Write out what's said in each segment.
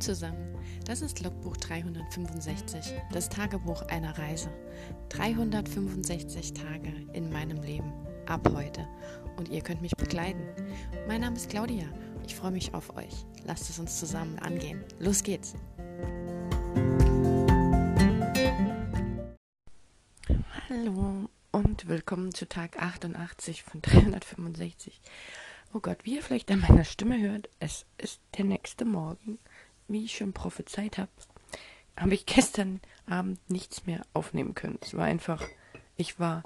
Zusammen, das ist Logbuch 365, das Tagebuch einer Reise. 365 Tage in meinem Leben, ab heute. Und ihr könnt mich begleiten. Mein Name ist Claudia, ich freue mich auf euch. Lasst es uns zusammen angehen. Los geht's! Hallo und willkommen zu Tag 88 von 365. Oh Gott, wie ihr vielleicht an meiner Stimme hört, es ist der nächste Morgen wie ich schon prophezeit habe, habe ich gestern Abend nichts mehr aufnehmen können. Es war einfach, ich war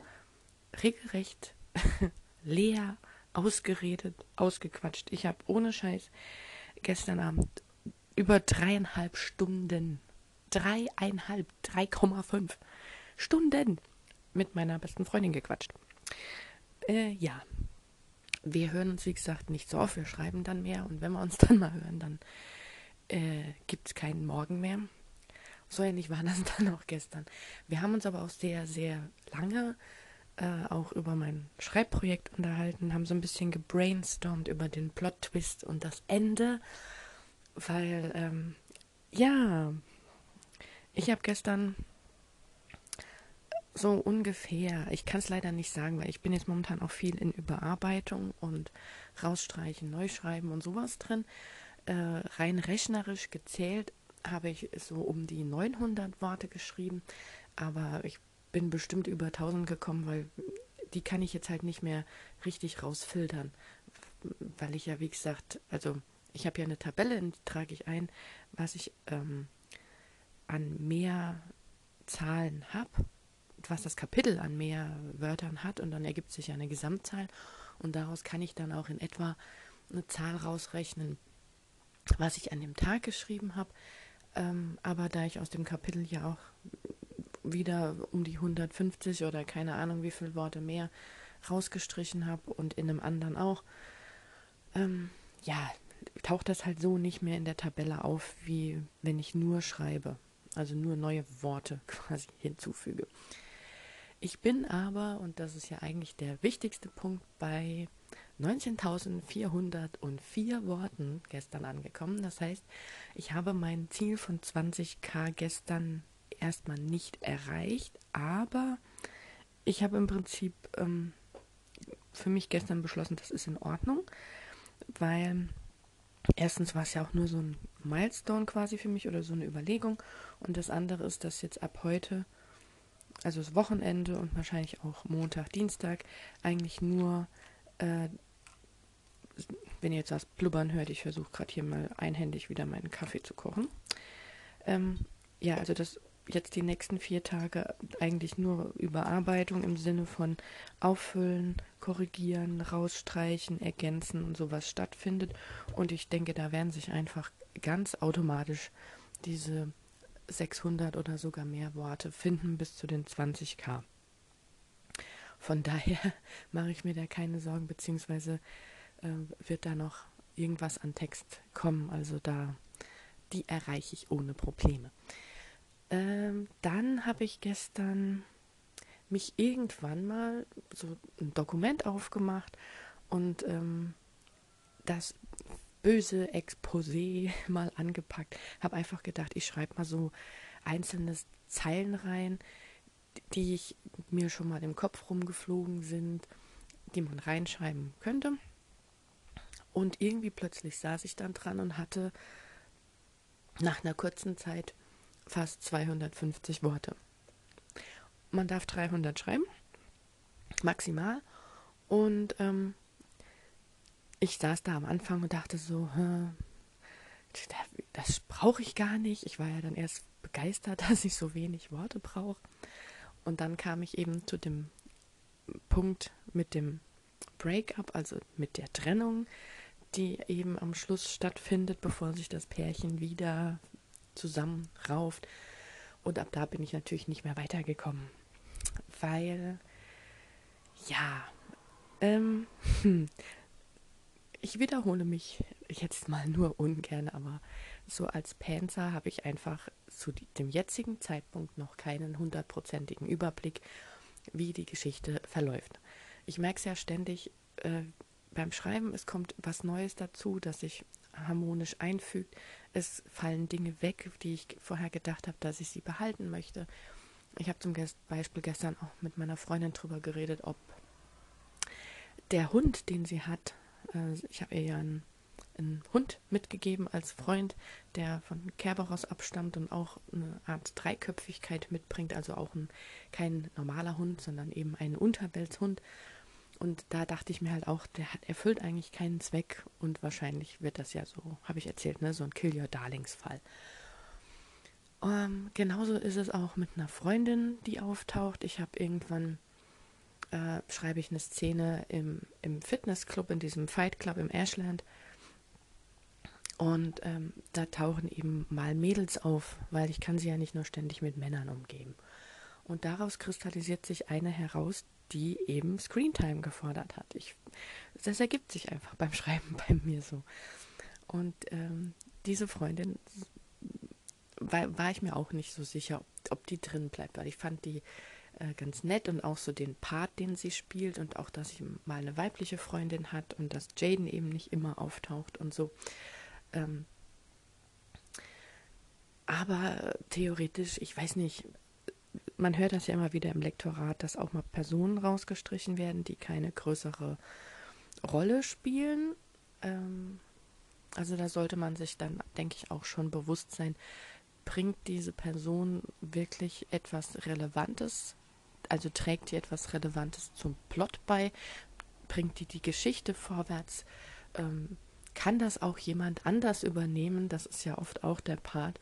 regelrecht leer, ausgeredet, ausgequatscht. Ich habe ohne Scheiß gestern Abend über dreieinhalb Stunden, dreieinhalb, 3,5 Stunden mit meiner besten Freundin gequatscht. Äh, ja, wir hören uns, wie gesagt, nicht so oft. Wir schreiben dann mehr und wenn wir uns dann mal hören, dann äh, gibt es keinen Morgen mehr. So ähnlich war das dann auch gestern. Wir haben uns aber auch sehr, sehr lange äh, auch über mein Schreibprojekt unterhalten, haben so ein bisschen gebrainstormt über den Plot-Twist und das Ende, weil, ähm, ja, ich habe gestern so ungefähr, ich kann es leider nicht sagen, weil ich bin jetzt momentan auch viel in Überarbeitung und rausstreichen, neu schreiben und sowas drin äh, rein rechnerisch gezählt habe ich so um die 900 Worte geschrieben, aber ich bin bestimmt über 1000 gekommen, weil die kann ich jetzt halt nicht mehr richtig rausfiltern, weil ich ja, wie gesagt, also ich habe ja eine Tabelle, in die trage ich ein, was ich ähm, an mehr Zahlen habe, was das Kapitel an mehr Wörtern hat und dann ergibt sich ja eine Gesamtzahl und daraus kann ich dann auch in etwa eine Zahl rausrechnen, was ich an dem Tag geschrieben habe. Ähm, aber da ich aus dem Kapitel ja auch wieder um die 150 oder keine Ahnung wie viele Worte mehr rausgestrichen habe und in einem anderen auch, ähm, ja, taucht das halt so nicht mehr in der Tabelle auf, wie wenn ich nur schreibe, also nur neue Worte quasi hinzufüge. Ich bin aber, und das ist ja eigentlich der wichtigste Punkt bei 19.404 Worten gestern angekommen. Das heißt, ich habe mein Ziel von 20k gestern erstmal nicht erreicht, aber ich habe im Prinzip ähm, für mich gestern beschlossen, das ist in Ordnung, weil erstens war es ja auch nur so ein Milestone quasi für mich oder so eine Überlegung und das andere ist, dass jetzt ab heute, also das Wochenende und wahrscheinlich auch Montag, Dienstag, eigentlich nur äh, wenn ihr jetzt das Blubbern hört, ich versuche gerade hier mal einhändig wieder meinen Kaffee zu kochen. Ähm, ja, also dass jetzt die nächsten vier Tage eigentlich nur Überarbeitung im Sinne von Auffüllen, Korrigieren, Rausstreichen, Ergänzen und sowas stattfindet. Und ich denke, da werden sich einfach ganz automatisch diese 600 oder sogar mehr Worte finden bis zu den 20k. Von daher mache ich mir da keine Sorgen, beziehungsweise äh, wird da noch irgendwas an Text kommen. Also da, die erreiche ich ohne Probleme. Ähm, dann habe ich gestern mich irgendwann mal so ein Dokument aufgemacht und ähm, das böse Exposé mal angepackt. Habe einfach gedacht, ich schreibe mal so einzelne Zeilen rein, die ich mir schon mal im Kopf rumgeflogen sind, die man reinschreiben könnte. Und irgendwie plötzlich saß ich dann dran und hatte nach einer kurzen Zeit fast 250 Worte. Man darf 300 schreiben, maximal. Und ähm, ich saß da am Anfang und dachte so, das brauche ich gar nicht. Ich war ja dann erst begeistert, dass ich so wenig Worte brauche. Und dann kam ich eben zu dem Punkt mit dem Breakup, also mit der Trennung, die eben am Schluss stattfindet, bevor sich das Pärchen wieder zusammenrauft. Und ab da bin ich natürlich nicht mehr weitergekommen. Weil, ja, ähm, hm, ich wiederhole mich jetzt mal nur ungern, aber so als Panzer habe ich einfach zu dem jetzigen Zeitpunkt noch keinen hundertprozentigen Überblick, wie die Geschichte verläuft. Ich merke es ja ständig, äh, beim Schreiben, es kommt was Neues dazu, das sich harmonisch einfügt. es fallen Dinge weg, die ich vorher gedacht habe, dass ich sie behalten möchte. Ich habe zum Beispiel gestern auch mit meiner Freundin darüber geredet, ob der Hund, den sie hat, äh, ich habe ihr ja einen, einen, Hund mitgegeben als Freund, der von Kerberos abstammt und auch eine Art Dreiköpfigkeit mitbringt, also auch ein, kein normaler Hund, sondern eben ein Unterweltshund. Und da dachte ich mir halt auch, der hat erfüllt eigentlich keinen Zweck und wahrscheinlich wird das ja so, habe ich erzählt, ne, so ein Kill Your Darlings Fall. Ähm, genauso ist es auch mit einer Freundin, die auftaucht. Ich habe irgendwann äh, schreibe ich eine Szene im, im Fitnessclub, in diesem Fight Club im Ashland. Und ähm, da tauchen eben mal Mädels auf, weil ich kann sie ja nicht nur ständig mit Männern umgeben. Und daraus kristallisiert sich eine heraus, die eben Screentime gefordert hat. Ich, das ergibt sich einfach beim Schreiben bei mir so. Und ähm, diese Freundin war, war, ich mir auch nicht so sicher, ob, ob, die drin bleibt, weil ich fand die äh, ganz nett und auch so den Part, den sie spielt und auch, dass sie mal eine weibliche Freundin hat und dass Jaden eben nicht immer auftaucht und so. Ähm, aber theoretisch, ich weiß nicht, man hört das ja immer wieder im Lektorat, dass auch mal Personen rausgestrichen werden, die keine größere Rolle spielen. Ähm, also da sollte man sich dann, denke ich, auch schon bewusst sein, bringt diese Person wirklich etwas Relevantes, also trägt die etwas Relevantes zum Plot bei, bringt die die Geschichte vorwärts, ähm, kann das auch jemand anders übernehmen, das ist ja oft auch der Part,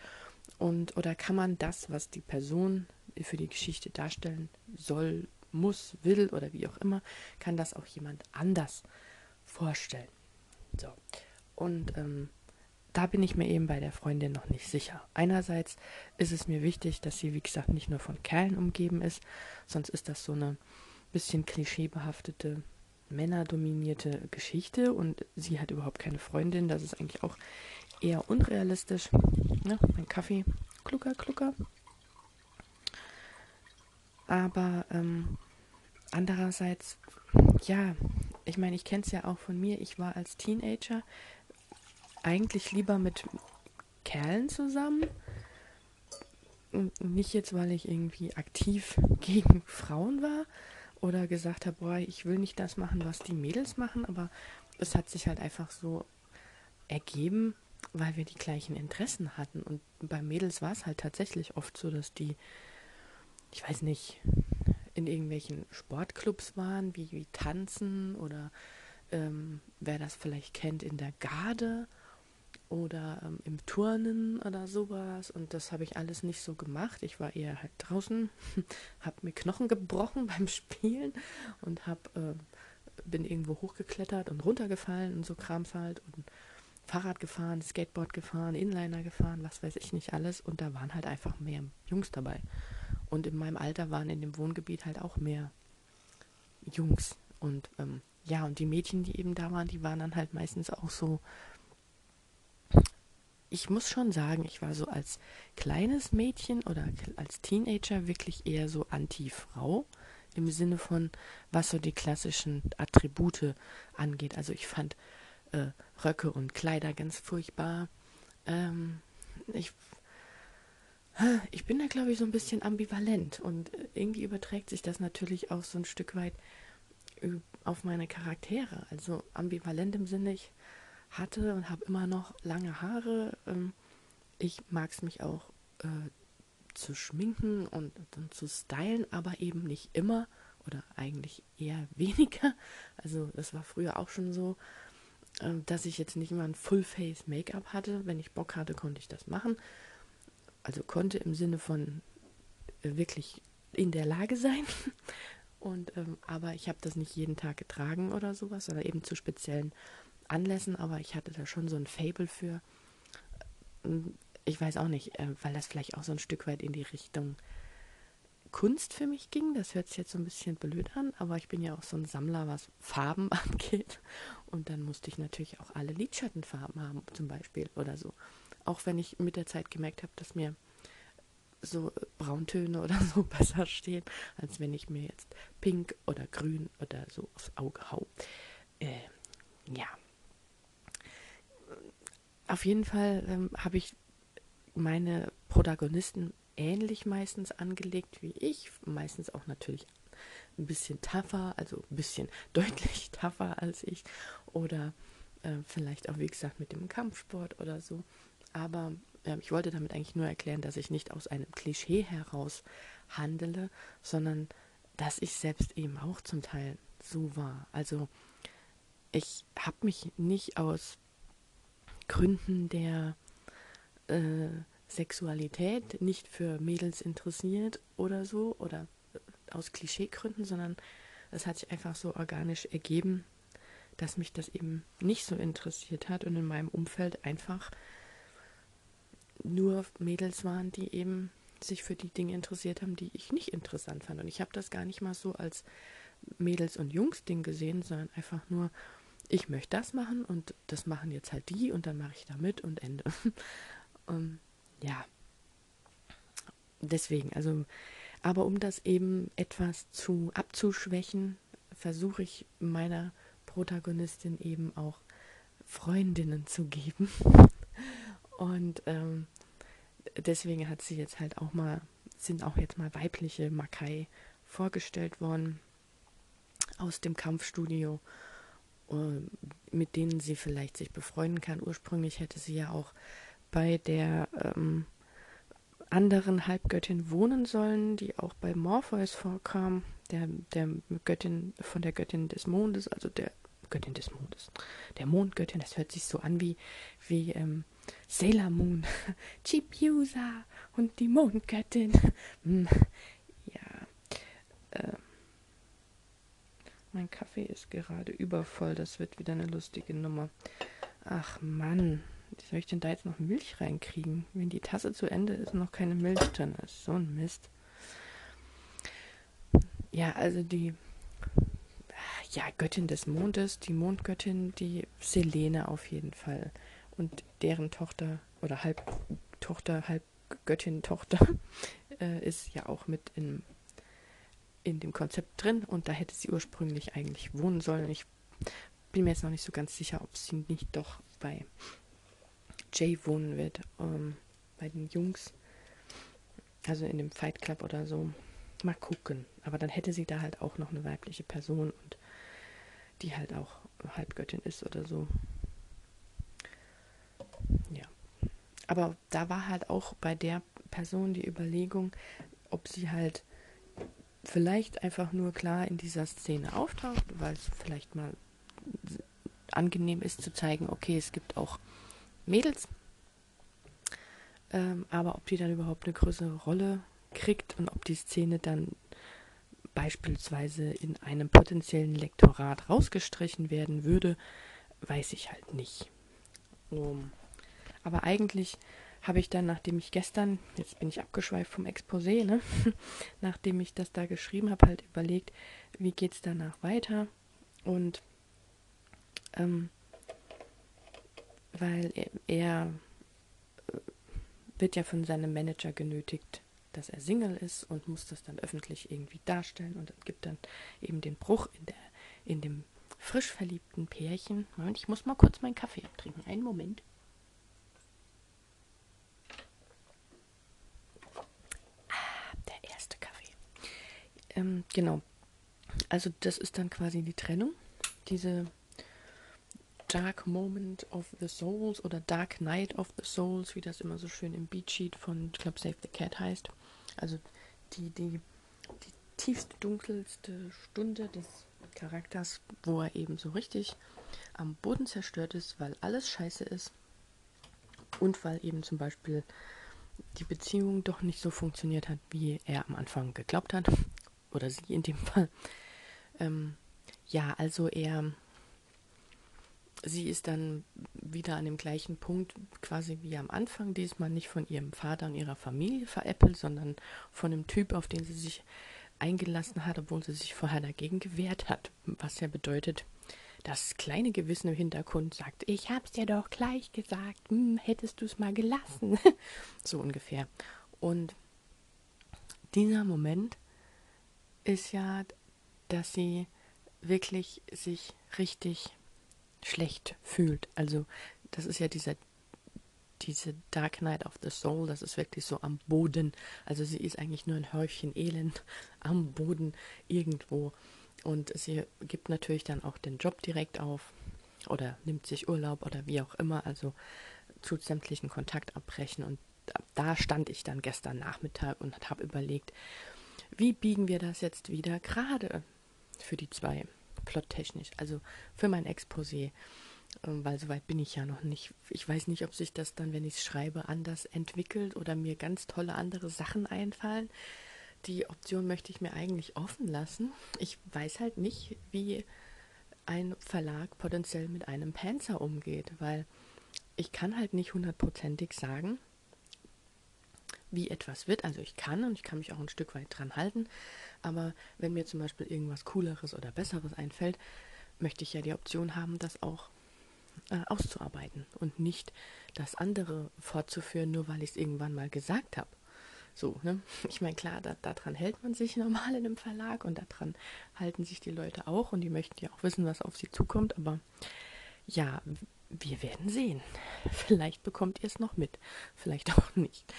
und oder kann man das, was die Person für die Geschichte darstellen soll, muss, will oder wie auch immer, kann das auch jemand anders vorstellen. So. Und ähm, da bin ich mir eben bei der Freundin noch nicht sicher. Einerseits ist es mir wichtig, dass sie, wie gesagt, nicht nur von Kerlen umgeben ist, sonst ist das so eine bisschen klischeebehaftete, männerdominierte Geschichte und sie hat überhaupt keine Freundin. Das ist eigentlich auch eher unrealistisch. Ja, mein Kaffee, klucker, klucker. Aber ähm, andererseits, ja, ich meine, ich kenne es ja auch von mir. Ich war als Teenager eigentlich lieber mit Kerlen zusammen. Nicht jetzt, weil ich irgendwie aktiv gegen Frauen war oder gesagt habe, boah, ich will nicht das machen, was die Mädels machen, aber es hat sich halt einfach so ergeben, weil wir die gleichen Interessen hatten. Und bei Mädels war es halt tatsächlich oft so, dass die, ich weiß nicht, in irgendwelchen Sportclubs waren, wie, wie Tanzen oder ähm, wer das vielleicht kennt, in der Garde oder ähm, im Turnen oder sowas. Und das habe ich alles nicht so gemacht. Ich war eher halt draußen, habe mir Knochen gebrochen beim Spielen und hab, äh, bin irgendwo hochgeklettert und runtergefallen und so Krams halt. Und Fahrrad gefahren, Skateboard gefahren, Inliner gefahren, was weiß ich nicht alles. Und da waren halt einfach mehr Jungs dabei. Und in meinem Alter waren in dem Wohngebiet halt auch mehr Jungs. Und ähm, ja, und die Mädchen, die eben da waren, die waren dann halt meistens auch so. Ich muss schon sagen, ich war so als kleines Mädchen oder als Teenager wirklich eher so Anti-Frau im Sinne von, was so die klassischen Attribute angeht. Also ich fand äh, Röcke und Kleider ganz furchtbar. Ähm, ich, ich bin da, glaube ich, so ein bisschen ambivalent und irgendwie überträgt sich das natürlich auch so ein Stück weit auf meine Charaktere. Also ambivalent im Sinne, ich hatte und habe immer noch lange Haare. Ähm, ich mag es mich auch äh, zu schminken und, und zu stylen, aber eben nicht immer oder eigentlich eher weniger. Also das war früher auch schon so. Ähm, dass ich jetzt nicht immer ein Full-Face-Make-up hatte. Wenn ich Bock hatte, konnte ich das machen. Also konnte im Sinne von äh, wirklich in der Lage sein. Und ähm, aber ich habe das nicht jeden Tag getragen oder sowas, sondern eben zu speziellen Anlässen. Aber ich hatte da schon so ein Fable für. Ähm, ich weiß auch nicht, äh, weil das vielleicht auch so ein Stück weit in die Richtung Kunst für mich ging. Das hört sich jetzt so ein bisschen blöd an, aber ich bin ja auch so ein Sammler, was Farben angeht. Und dann musste ich natürlich auch alle Lidschattenfarben haben, zum Beispiel oder so. Auch wenn ich mit der Zeit gemerkt habe, dass mir so Brauntöne oder so besser stehen, als wenn ich mir jetzt pink oder grün oder so aufs Auge hau. Äh, ja. Auf jeden Fall ähm, habe ich meine Protagonisten ähnlich meistens angelegt wie ich, meistens auch natürlich ein bisschen tougher, also ein bisschen deutlich tougher als ich oder äh, vielleicht auch, wie gesagt, mit dem Kampfsport oder so. Aber äh, ich wollte damit eigentlich nur erklären, dass ich nicht aus einem Klischee heraus handele, sondern dass ich selbst eben auch zum Teil so war. Also ich habe mich nicht aus Gründen der äh, Sexualität nicht für Mädels interessiert oder so oder aus Klischeegründen, sondern es hat sich einfach so organisch ergeben, dass mich das eben nicht so interessiert hat und in meinem Umfeld einfach nur Mädels waren, die eben sich für die Dinge interessiert haben, die ich nicht interessant fand. Und ich habe das gar nicht mal so als Mädels- und Jungs-Ding gesehen, sondern einfach nur, ich möchte das machen und das machen jetzt halt die und dann mache ich da mit und Ende. um, ja. Deswegen, also, aber um das eben etwas zu abzuschwächen, versuche ich meiner Protagonistin eben auch Freundinnen zu geben. Und ähm, deswegen hat sie jetzt halt auch mal, sind auch jetzt mal weibliche Makai vorgestellt worden aus dem Kampfstudio, mit denen sie vielleicht sich befreunden kann. Ursprünglich hätte sie ja auch bei der ähm, anderen Halbgöttin wohnen sollen, die auch bei Morpheus vorkam, der, der Göttin von der Göttin des Mondes, also der Göttin des Mondes, der Mondgöttin, das hört sich so an wie, wie ähm, Sailor Moon, Chibiusa und die Mondgöttin. Hm, ja, äh, mein Kaffee ist gerade übervoll, das wird wieder eine lustige Nummer. Ach Mann, wie soll ich denn da jetzt noch Milch reinkriegen? Wenn die Tasse zu Ende ist und noch keine Milch drin ist. So ein Mist. Ja, also die ja, Göttin des Mondes, die Mondgöttin, die Selene auf jeden Fall. Und deren Tochter oder Halbtochter, Halbgöttin, Tochter äh, ist ja auch mit in, in dem Konzept drin und da hätte sie ursprünglich eigentlich wohnen sollen. Ich bin mir jetzt noch nicht so ganz sicher, ob sie nicht doch bei Jay wohnen wird, ähm, bei den Jungs. Also in dem Fight Club oder so. Mal gucken. Aber dann hätte sie da halt auch noch eine weibliche Person und die halt auch Halbgöttin ist oder so. Ja. Aber da war halt auch bei der Person die Überlegung, ob sie halt vielleicht einfach nur klar in dieser Szene auftaucht, weil es vielleicht mal angenehm ist zu zeigen, okay, es gibt auch Mädels. Ähm, aber ob die dann überhaupt eine größere Rolle kriegt und ob die Szene dann beispielsweise in einem potenziellen Lektorat rausgestrichen werden würde, weiß ich halt nicht. Um, aber eigentlich habe ich dann, nachdem ich gestern, jetzt bin ich abgeschweift vom Exposé, ne? nachdem ich das da geschrieben habe, halt überlegt, wie geht es danach weiter. Und ähm, weil er, er äh, wird ja von seinem Manager genötigt, dass er Single ist und muss das dann öffentlich irgendwie darstellen und gibt dann eben den Bruch in der in dem frisch verliebten Pärchen. Moment, ich muss mal kurz meinen Kaffee abtrinken. Einen Moment. Ah, der erste Kaffee. Ähm, genau. Also das ist dann quasi die Trennung. Diese Dark Moment of the Souls oder Dark Night of the Souls, wie das immer so schön im Beatsheet von, glaube, Save the Cat heißt. Also die, die, die tiefste, dunkelste Stunde des Charakters, wo er eben so richtig am Boden zerstört ist, weil alles scheiße ist und weil eben zum Beispiel die Beziehung doch nicht so funktioniert hat, wie er am Anfang geglaubt hat. Oder sie in dem Fall. Ähm, ja, also er sie ist dann wieder an dem gleichen Punkt, quasi wie am Anfang, diesmal nicht von ihrem Vater und ihrer Familie veräppelt, sondern von dem Typ, auf den sie sich eingelassen hat, obwohl sie sich vorher dagegen gewehrt hat. Was ja bedeutet, das kleine Gewissen im Hintergrund sagt, ich hab's dir doch gleich gesagt, hm, hättest du es mal gelassen. so ungefähr. Und dieser Moment ist ja, dass sie wirklich sich richtig schlecht fühlt. Also das ist ja dieser diese Dark Knight of the Soul, das ist wirklich so am Boden. Also sie ist eigentlich nur ein Häufchen Elend am Boden irgendwo. Und sie gibt natürlich dann auch den Job direkt auf oder nimmt sich Urlaub oder wie auch immer. Also tut sämtlichen Kontakt abbrechen. Und da stand ich dann gestern Nachmittag und habe überlegt, wie biegen wir das jetzt wieder gerade für die zwei, plottechnisch, also für mein Exposé, ähm, weil soweit bin ich ja noch nicht. Ich weiß nicht, ob sich das dann, wenn ich es schreibe, anders entwickelt oder mir ganz tolle andere Sachen einfallen. Die Option möchte ich mir eigentlich offen lassen. Ich weiß halt nicht, wie ein Verlag potenziell mit einem Panzer umgeht, weil ich kann halt nicht hundertprozentig sagen, wie etwas wird. Also ich kann und ich kann mich auch ein Stück weit dran halten, aber wenn mir zum Beispiel irgendwas Cooleres oder Besseres einfällt, möchte ich ja die Option haben, das auch äh, auszuarbeiten und nicht das andere fortzuführen, nur weil ich es irgendwann mal gesagt habe. So, ne? Ich meine, klar, da, daran hält man sich normal in einem Verlag und daran halten sich die Leute auch und die möchten ja auch wissen, was auf sie zukommt, aber ja, wir werden sehen. Vielleicht bekommt ihr es noch mit, vielleicht auch nicht.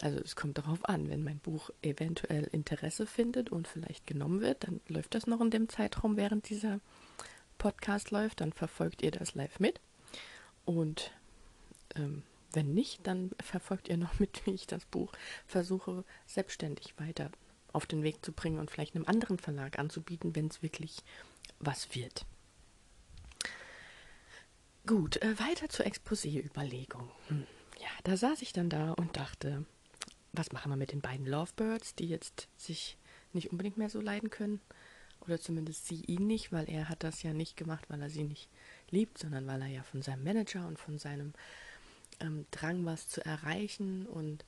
Also es kommt darauf an, wenn mein Buch eventuell Interesse findet und vielleicht genommen wird, dann läuft das noch in dem Zeitraum, während dieser Podcast läuft, dann verfolgt ihr das live mit. Und ähm, wenn nicht, dann verfolgt ihr noch mit, wie ich das Buch versuche, selbstständig weiter auf den Weg zu bringen und vielleicht einem anderen Verlag anzubieten, wenn es wirklich was wird. Gut, äh, weiter zur Exposé-Überlegung. Hm. Ja, da saß ich dann da und dachte, was machen wir mit den beiden Lovebirds, die jetzt sich nicht unbedingt mehr so leiden können? Oder zumindest sie ihn nicht, weil er hat das ja nicht gemacht, weil er sie nicht liebt, sondern weil er ja von seinem Manager und von seinem ähm, Drang, was zu erreichen und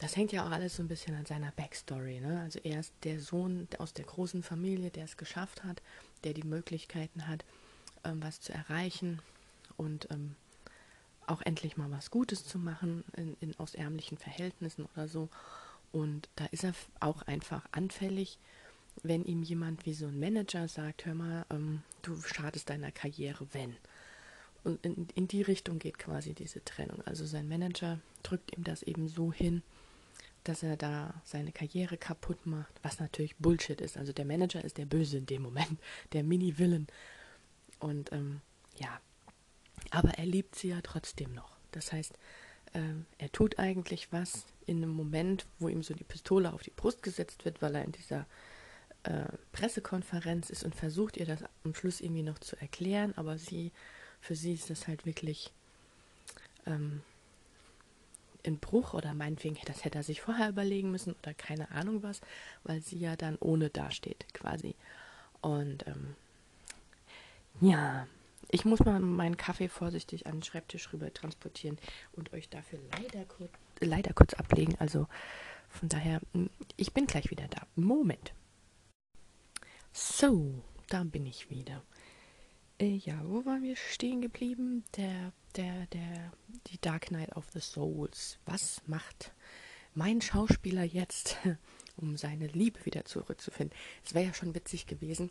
das hängt ja auch alles so ein bisschen an seiner Backstory. Ne? Also er ist der Sohn aus der großen Familie, der es geschafft hat, der die Möglichkeiten hat, ähm, was zu erreichen und ähm, auch endlich mal was Gutes zu machen in, in, aus ärmlichen Verhältnissen oder so. Und da ist er auch einfach anfällig wenn ihm jemand wie so ein Manager sagt, hör mal, ähm, du schadest deiner Karriere, wenn. Und in, in die Richtung geht quasi diese Trennung. Also sein Manager drückt ihm das eben so hin, dass er da seine Karriere kaputt macht, was natürlich Bullshit ist. Also der Manager ist der Böse in dem Moment, der Mini-Villain. Und ähm, ja, aber er liebt sie ja trotzdem noch. Das heißt, äh, er tut eigentlich was in einem Moment, wo ihm so die Pistole auf die Brust gesetzt wird, weil er in dieser äh, Pressekonferenz ist und versucht ihr das am Schluss irgendwie noch zu erklären, aber sie, für sie ist das halt wirklich ähm, ein Bruch oder meinetwegen, das hätte er sich vorher überlegen müssen oder keine Ahnung was, weil sie ja dann ohne dasteht quasi. Und ähm, ja, ich muss mal meinen Kaffee vorsichtig an den Schreibtisch rüber transportieren und euch dafür leider kurz, leider kurz ablegen. Also von daher, ich bin gleich wieder da. Moment. So, da bin ich wieder. Äh, ja, wo waren wir stehen geblieben? Der, der, der, die Dark Knight of the Souls. Was macht mein Schauspieler jetzt, um seine Liebe wieder zurückzufinden? Es wäre ja schon witzig gewesen,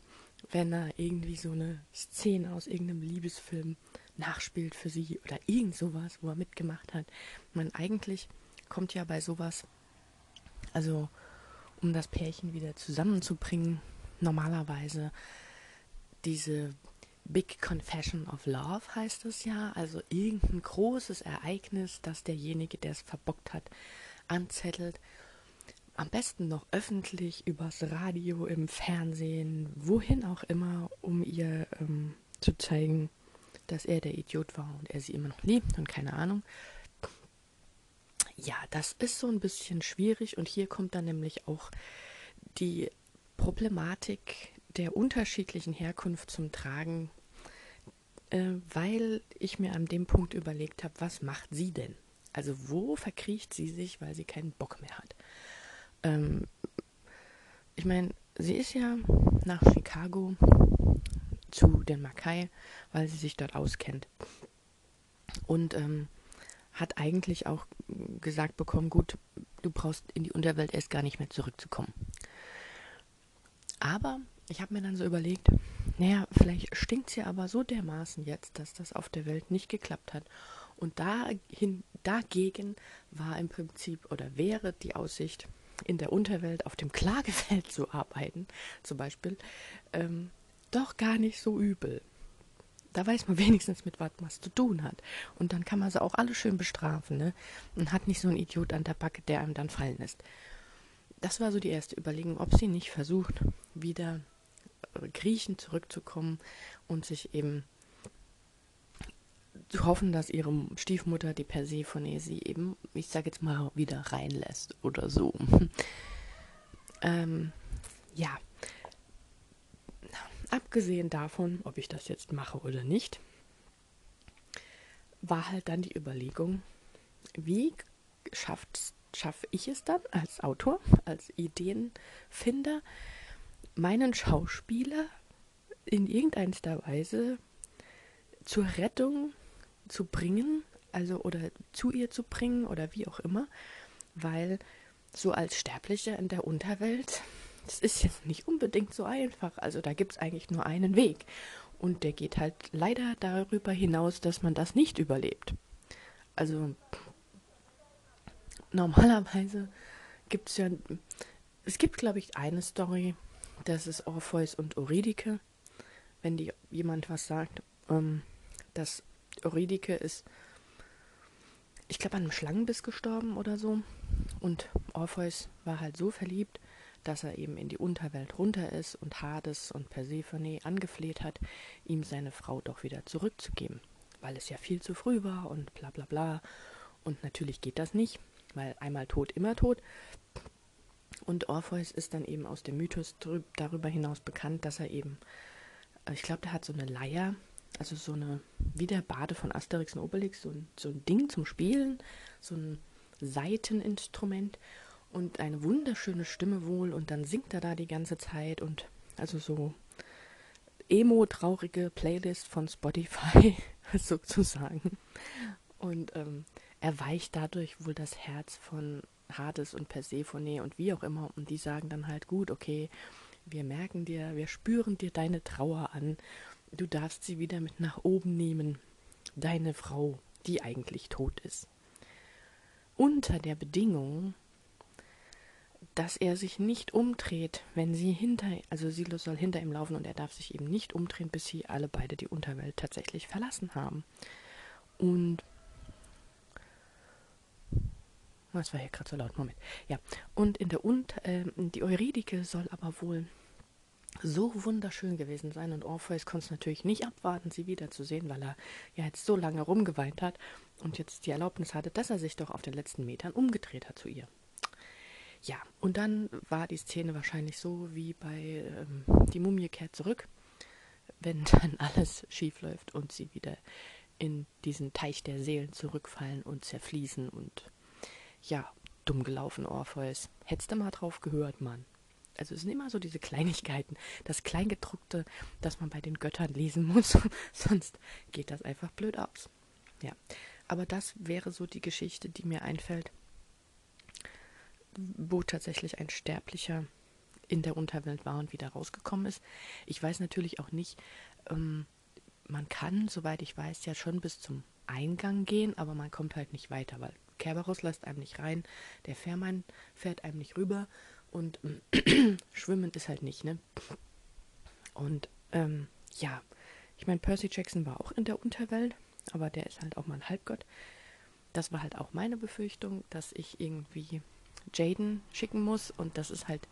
wenn er irgendwie so eine Szene aus irgendeinem Liebesfilm nachspielt für sie oder irgend sowas, wo er mitgemacht hat. Man eigentlich kommt ja bei sowas, also um das Pärchen wieder zusammenzubringen, normalerweise diese Big Confession of Love heißt es ja, also irgendein großes Ereignis, das derjenige, der es verbockt hat, anzettelt. Am besten noch öffentlich übers Radio, im Fernsehen, wohin auch immer, um ihr ähm, zu zeigen, dass er der Idiot war und er sie immer noch liebt und keine Ahnung. Ja, das ist so ein bisschen schwierig und hier kommt dann nämlich auch die Problematik der unterschiedlichen Herkunft zum Tragen, äh, weil ich mir an dem Punkt überlegt habe, was macht sie denn? Also wo verkriecht sie sich, weil sie keinen Bock mehr hat? Ähm, ich meine, sie ist ja nach Chicago zu den Makai, weil sie sich dort auskennt. Und ähm, hat eigentlich auch gesagt bekommen, gut, du brauchst in die Unterwelt erst gar nicht mehr zurückzukommen. Aber ich habe mir dann so überlegt, naja, vielleicht stinkt sie aber so dermaßen jetzt, dass das auf der Welt nicht geklappt hat. Und dahin, dagegen war im Prinzip oder wäre die Aussicht, in der Unterwelt auf dem Klagefeld zu arbeiten, zum Beispiel, ähm, doch gar nicht so übel. Da weiß man wenigstens, mit was man es zu tun hat. Und dann kann man sie auch alle schön bestrafen, ne? Und hat nicht so einen Idiot an der Backe, der einem dann fallen lässt. Das war so die erste Überlegung, ob sie nicht versucht, wieder äh, Griechen zurückzukommen und sich eben zu hoffen, dass ihre Stiefmutter, die Persephone, sie eben, ich sag jetzt mal, wieder reinlässt oder so. ähm, ja. Abgesehen davon, ob ich das jetzt mache oder nicht, war halt dann die Überlegung, wie schaffe ich es dann als Autor, als Ideenfinder, meinen Schauspieler in irgendeiner Weise zur Rettung zu bringen, also oder zu ihr zu bringen oder wie auch immer, weil so als Sterblicher in der Unterwelt, das ist jetzt nicht unbedingt so einfach. Also da gibt es eigentlich nur einen Weg. Und der geht halt leider darüber hinaus, dass man das nicht überlebt. Also normalerweise gibt es ja, es gibt glaube ich eine Story, das ist Orpheus und Euridike. Wenn die jemand was sagt, ähm, dass Euridike ist, ich glaube, an einem Schlangenbiss gestorben oder so. Und Orpheus war halt so verliebt, dass er eben in die Unterwelt runter ist und Hades und Persephone angefleht hat, ihm seine Frau doch wieder zurückzugeben, weil es ja viel zu früh war und bla bla bla. Und natürlich geht das nicht, weil einmal tot, immer tot. Und Orpheus ist dann eben aus dem Mythos darüber hinaus bekannt, dass er eben, äh, ich glaube, der hat so eine Leier, also so eine, wie der Bade von Asterix und Obelix, so ein, so ein Ding zum Spielen, so ein Saiteninstrument und eine wunderschöne Stimme wohl und dann singt er da die ganze Zeit und also so emo-traurige Playlist von Spotify sozusagen. Und ähm, erweicht dadurch wohl das Herz von Hades und Persephone und wie auch immer. Und die sagen dann halt, gut, okay, wir merken dir, wir spüren dir deine Trauer an Du darfst sie wieder mit nach oben nehmen, deine Frau, die eigentlich tot ist. Unter der Bedingung, dass er sich nicht umdreht, wenn sie hinter, also Silos soll hinter ihm laufen und er darf sich eben nicht umdrehen, bis sie alle beide die Unterwelt tatsächlich verlassen haben. Und was war hier gerade so laut? Moment. Ja. Und in der Unter, äh, die Euridike soll aber wohl so wunderschön gewesen sein und Orpheus konnte es natürlich nicht abwarten, sie wiederzusehen, weil er ja jetzt so lange rumgeweint hat und jetzt die Erlaubnis hatte, dass er sich doch auf den letzten Metern umgedreht hat zu ihr. Ja, und dann war die Szene wahrscheinlich so wie bei ähm, Die Mumie kehrt zurück, wenn dann alles schief läuft und sie wieder in diesen Teich der Seelen zurückfallen und zerfließen und ja, dumm gelaufen, Orpheus. Hättest du mal drauf gehört, Mann. Also es sind immer so diese Kleinigkeiten, das Kleingedruckte, das man bei den Göttern lesen muss, sonst geht das einfach blöd aus. Ja, aber das wäre so die Geschichte, die mir einfällt, wo tatsächlich ein Sterblicher in der Unterwelt war und wieder rausgekommen ist. Ich weiß natürlich auch nicht, ähm, man kann, soweit ich weiß, ja schon bis zum Eingang gehen, aber man kommt halt nicht weiter, weil Kerberos lässt einem nicht rein, der Fährmann fährt einem nicht rüber und äh, schwimmen ist halt nicht, ne? Und ähm, ja, ich meine, Percy Jackson war auch in der Unterwelt, aber der ist halt auch mal ein Halbgott. Das war halt auch meine Befürchtung, dass ich irgendwie Jaden schicken muss und das ist halt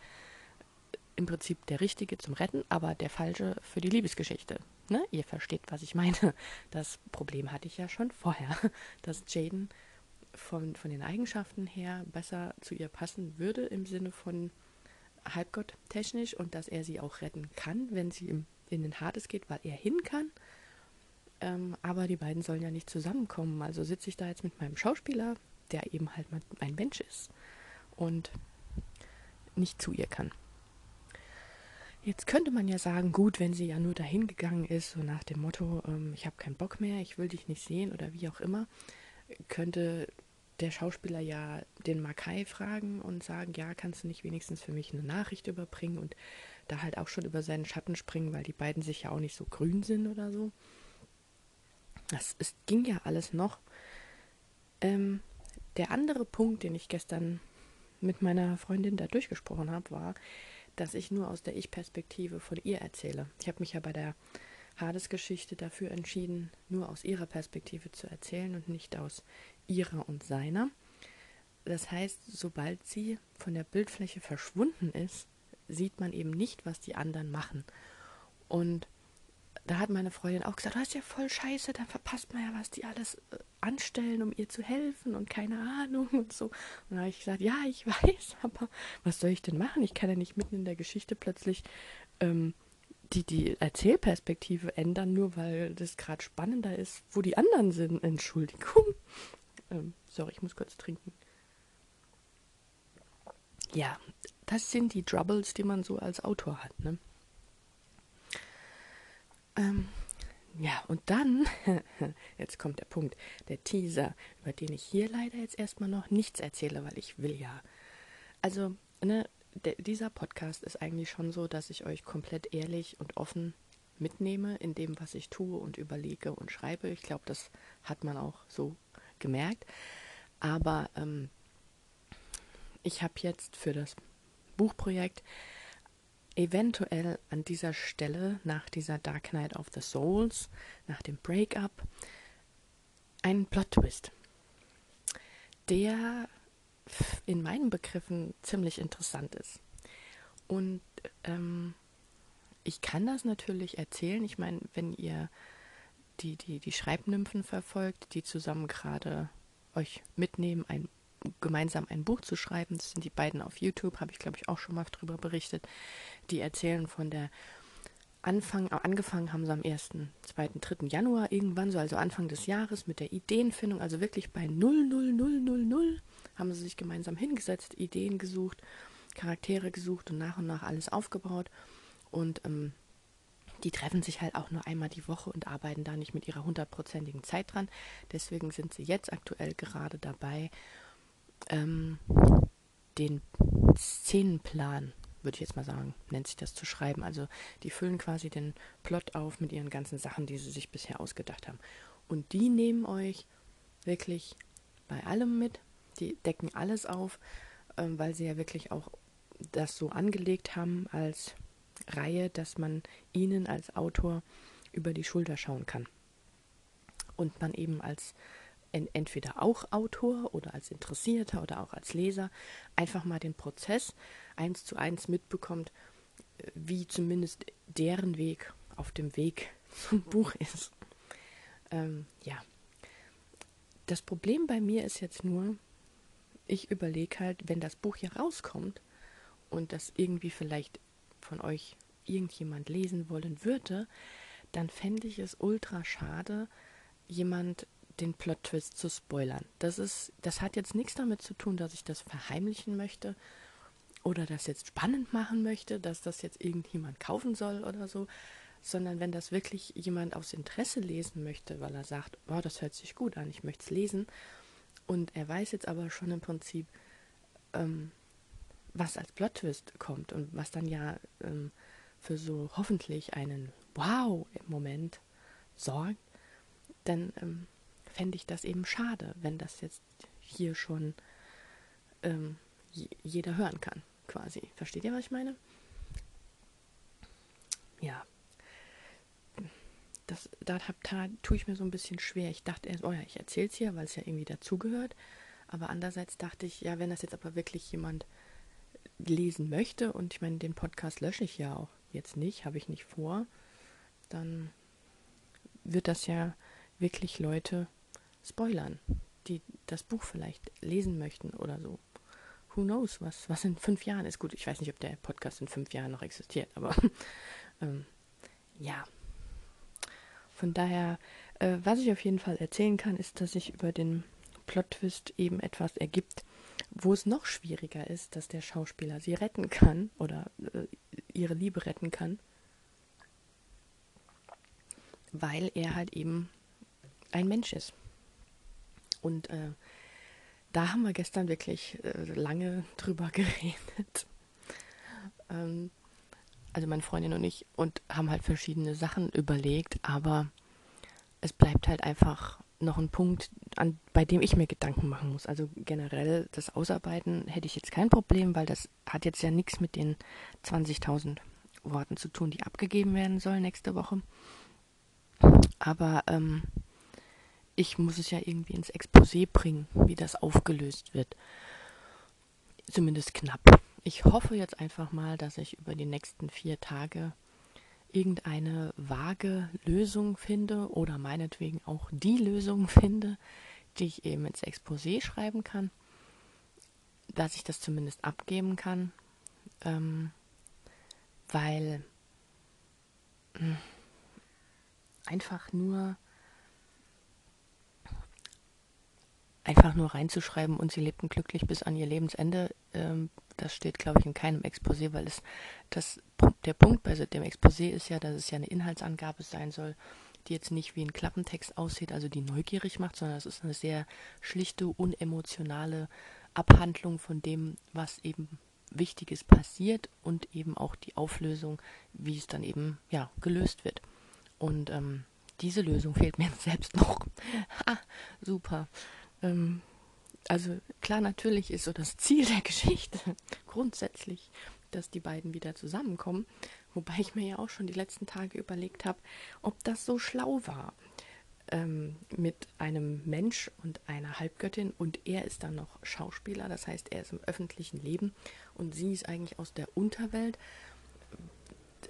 im Prinzip der Richtige zum Retten, aber der Falsche für die Liebesgeschichte. Ne? Ihr versteht, was ich meine. Das Problem hatte ich ja schon vorher, dass Jaden von, von den Eigenschaften her besser zu ihr passen würde im Sinne von Halbgott technisch und dass er sie auch retten kann, wenn sie im, in den Hades geht, weil er hin kann. Ähm, aber die beiden sollen ja nicht zusammenkommen. Also sitze ich da jetzt mit meinem Schauspieler, der eben halt ein Mensch ist und nicht zu ihr kann. Jetzt könnte man ja sagen, gut, wenn sie ja nur dahin gegangen ist, so nach dem Motto, ähm, ich habe keinen Bock mehr, ich will dich nicht sehen oder wie auch immer, könnte der Schauspieler ja den Makai fragen und sagen, ja, kannst du nicht wenigstens für mich eine Nachricht überbringen und da halt auch schon über seinen Schatten springen, weil die beiden sich ja auch nicht so grün sind oder so. Das es ging ja alles noch. Ähm, der andere Punkt, den ich gestern mit meiner Freundin da durchgesprochen habe, war, dass ich nur aus der Ich-Perspektive von ihr erzähle. Ich habe mich ja bei der Hades-Geschichte dafür entschieden, nur aus ihrer Perspektive zu erzählen und nicht aus ihrer und seiner. Das heißt, sobald sie von der Bildfläche verschwunden ist, sieht man eben nicht, was die anderen machen. Und da hat meine Freundin auch gesagt, das ist ja voll scheiße, dann verpasst man ja, was die alles äh, anstellen, um ihr zu helfen und keine Ahnung und so. Und da habe ich gesagt, ja, ich weiß, aber was soll ich denn machen? Ich kann ja nicht mitten in der Geschichte plötzlich ähm, die, die Erzählperspektive ändern, nur weil das gerade spannender ist, wo die anderen sind. Entschuldigung. Ähm, sorry, ich muss kurz trinken. Ja, das sind die Troubles, die man so als Autor hat, ne? Ähm, ja, und dann, jetzt kommt der Punkt, der Teaser, über den ich hier leider jetzt erstmal noch nichts erzähle, weil ich will ja. Also, ne, dieser Podcast ist eigentlich schon so, dass ich euch komplett ehrlich und offen mitnehme in dem, was ich tue und überlege und schreibe. Ich glaube, das hat man auch so gemerkt. Aber ähm, ich habe jetzt für das Buchprojekt eventuell an dieser Stelle nach dieser Dark Knight of the Souls, nach dem Breakup, einen Plot-Twist, der in meinen Begriffen ziemlich interessant ist. Und ähm, ich kann das natürlich erzählen. Ich meine, wenn ihr die, die, die Schreibnymphen verfolgt, die zusammen gerade euch mitnehmen, ein, gemeinsam ein Buch zu schreiben, das sind die beiden auf YouTube, habe ich glaube ich auch schon mal drüber berichtet, die erzählen von der Anfang, angefangen haben sie am 1., 2., 3. Januar irgendwann so, also Anfang des Jahres mit der Ideenfindung, also wirklich bei 0, 0, 0, 0, 0 haben sie sich gemeinsam hingesetzt, Ideen gesucht, Charaktere gesucht und nach und nach alles aufgebaut. Und ähm, die treffen sich halt auch nur einmal die Woche und arbeiten da nicht mit ihrer hundertprozentigen Zeit dran. Deswegen sind sie jetzt aktuell gerade dabei, ähm, den Szenenplan, würde ich jetzt mal sagen, nennt sich das zu schreiben. Also die füllen quasi den Plot auf mit ihren ganzen Sachen, die sie sich bisher ausgedacht haben. Und die nehmen euch wirklich bei allem mit, die decken alles auf, ähm, weil sie ja wirklich auch das so angelegt haben als Reihe, dass man ihnen als Autor über die Schulter schauen kann. Und man eben als entweder auch Autor oder als Interessierter oder auch als Leser einfach mal den Prozess eins zu eins mitbekommt, äh, wie zumindest deren Weg auf dem Weg zum Buch ist. Ähm, ja. Das Problem bei mir ist jetzt nur, ich überlege halt, wenn das Buch hier rauskommt und das irgendwie vielleicht von euch irgendjemand lesen wollen würde, dann fände ich es ultra schade, jemand den Plot-Twist zu spoilern. Das ist, das hat jetzt nichts damit zu tun, dass ich das verheimlichen möchte oder das jetzt spannend machen möchte, dass das jetzt irgendjemand kaufen soll oder so, sondern wenn das wirklich jemand aus Interesse lesen möchte, weil er sagt, wow, das hört sich gut an, ich möchte es lesen, und er weiß jetzt aber schon im Prinzip, ähm, was als Plot-Twist kommt und was dann ja ähm, für so hoffentlich einen Wow-Moment sorgt, dann ähm, fände ich das eben schade, wenn das jetzt hier schon ähm, jeder hören kann, quasi. Versteht ihr, was ich meine? Ja. Das, da, da tue ich mir so ein bisschen schwer. Ich dachte erst, oh ja, ich erzähle es hier, weil es ja irgendwie dazugehört. Aber andererseits dachte ich, ja, wenn das jetzt aber wirklich jemand lesen möchte, und ich meine, den Podcast lösche ich ja auch jetzt nicht, habe ich nicht vor, dann wird das ja wirklich Leute spoilern, die das Buch vielleicht lesen möchten oder so. Who knows, was, was in fünf Jahren ist. Gut, ich weiß nicht, ob der Podcast in fünf Jahren noch existiert, aber ähm, ja. Von daher, äh, was ich auf jeden Fall erzählen kann, ist, dass sich über den Plot-Twist eben etwas ergibt, wo es noch schwieriger ist, dass der Schauspieler sie retten kann oder äh, ihre Liebe retten kann, weil er halt eben ein Mensch ist. Und äh, da haben wir gestern wirklich äh, lange drüber geredet. ähm, also meine Freundin und ich, und haben halt verschiedene Sachen überlegt, aber es bleibt halt einfach noch ein Punkt, an, bei dem ich mir Gedanken machen muss. Also generell das Ausarbeiten hätte ich jetzt kein Problem, weil das hat jetzt ja nichts mit den 20.000 Worten zu tun, die abgegeben werden sollen nächste Woche. Aber ähm, ich muss es ja irgendwie ins Exposé bringen, wie das aufgelöst wird. Zumindest knapp. Ich hoffe jetzt einfach mal, dass ich über die nächsten vier Tage irgendeine vage Lösung finde oder meinetwegen auch die Lösung finde, die ich eben ins Exposé schreiben kann, dass ich das zumindest abgeben kann, ähm, weil mh, hm, einfach nur einfach nur reinzuschreiben und sie lebten glücklich bis an ihr Lebensende, ähm, das steht, glaube ich, in keinem Exposé, weil es das, der Punkt bei dem Exposé ist ja, dass es ja eine Inhaltsangabe sein soll, die jetzt nicht wie ein Klappentext aussieht, also die neugierig macht, sondern es ist eine sehr schlichte, unemotionale Abhandlung von dem, was eben Wichtiges passiert und eben auch die Auflösung, wie es dann eben ja gelöst wird. Und ähm, diese Lösung fehlt mir selbst noch. ha, super. Ähm, also klar, natürlich ist so das Ziel der Geschichte grundsätzlich, dass die beiden wieder zusammenkommen. Wobei ich mir ja auch schon die letzten Tage überlegt habe, ob das so schlau war ähm, mit einem Mensch und einer Halbgöttin und er ist dann noch Schauspieler, das heißt, er ist im öffentlichen Leben und sie ist eigentlich aus der Unterwelt.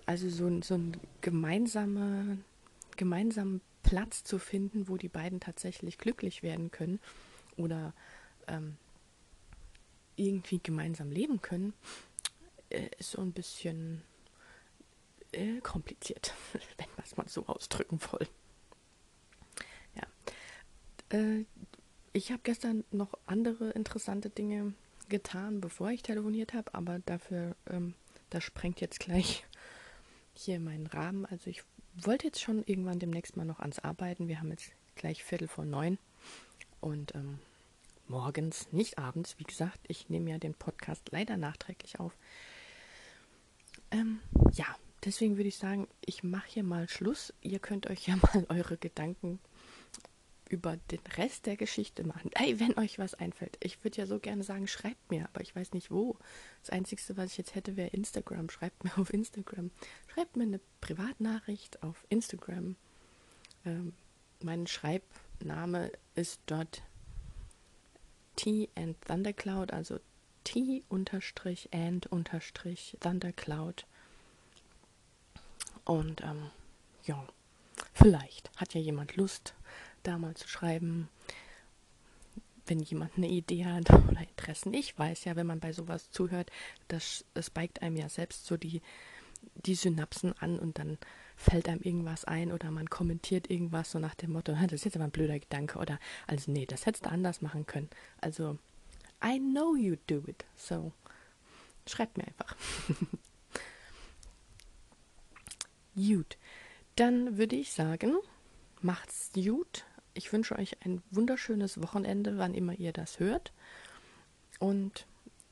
Also so, so ein gemeinsamer, gemeinsamen Platz zu finden, wo die beiden tatsächlich glücklich werden können oder ähm, irgendwie gemeinsam leben können, ist so ein bisschen äh, kompliziert, wenn wir es mal so ausdrücken wollen. Ja. Äh, ich habe gestern noch andere interessante Dinge getan, bevor ich telefoniert habe, aber dafür, ähm, das sprengt jetzt gleich hier meinen Rahmen. Also ich wollte jetzt schon irgendwann demnächst mal noch ans Arbeiten. Wir haben jetzt gleich Viertel vor neun und ähm, morgens, nicht abends. Wie gesagt, ich nehme ja den Podcast leider nachträglich auf. Ähm, ja, deswegen würde ich sagen, ich mache hier mal Schluss. Ihr könnt euch ja mal eure Gedanken über den Rest der Geschichte machen. Hey, wenn euch was einfällt. Ich würde ja so gerne sagen, schreibt mir, aber ich weiß nicht wo. Das Einzige, was ich jetzt hätte, wäre Instagram. Schreibt mir auf Instagram. Schreibt mir eine Privatnachricht auf Instagram. Ähm, mein Schreibname ist dort T and Thundercloud, also T unterstrich and unterstrich Thundercloud. Und ähm, ja, vielleicht hat ja jemand Lust, da mal zu schreiben, wenn jemand eine Idee hat oder Interessen. Ich weiß ja, wenn man bei sowas zuhört, das, das spiked einem ja selbst so die, die Synapsen an und dann fällt einem irgendwas ein oder man kommentiert irgendwas so nach dem Motto, das ist jetzt aber ein blöder Gedanke oder also nee, das hättest du anders machen können. Also I know you do it. So schreibt mir einfach. gut. Dann würde ich sagen, macht's gut. Ich wünsche euch ein wunderschönes Wochenende, wann immer ihr das hört. Und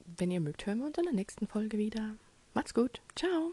wenn ihr mögt, hören wir uns in der nächsten Folge wieder. Macht's gut. Ciao.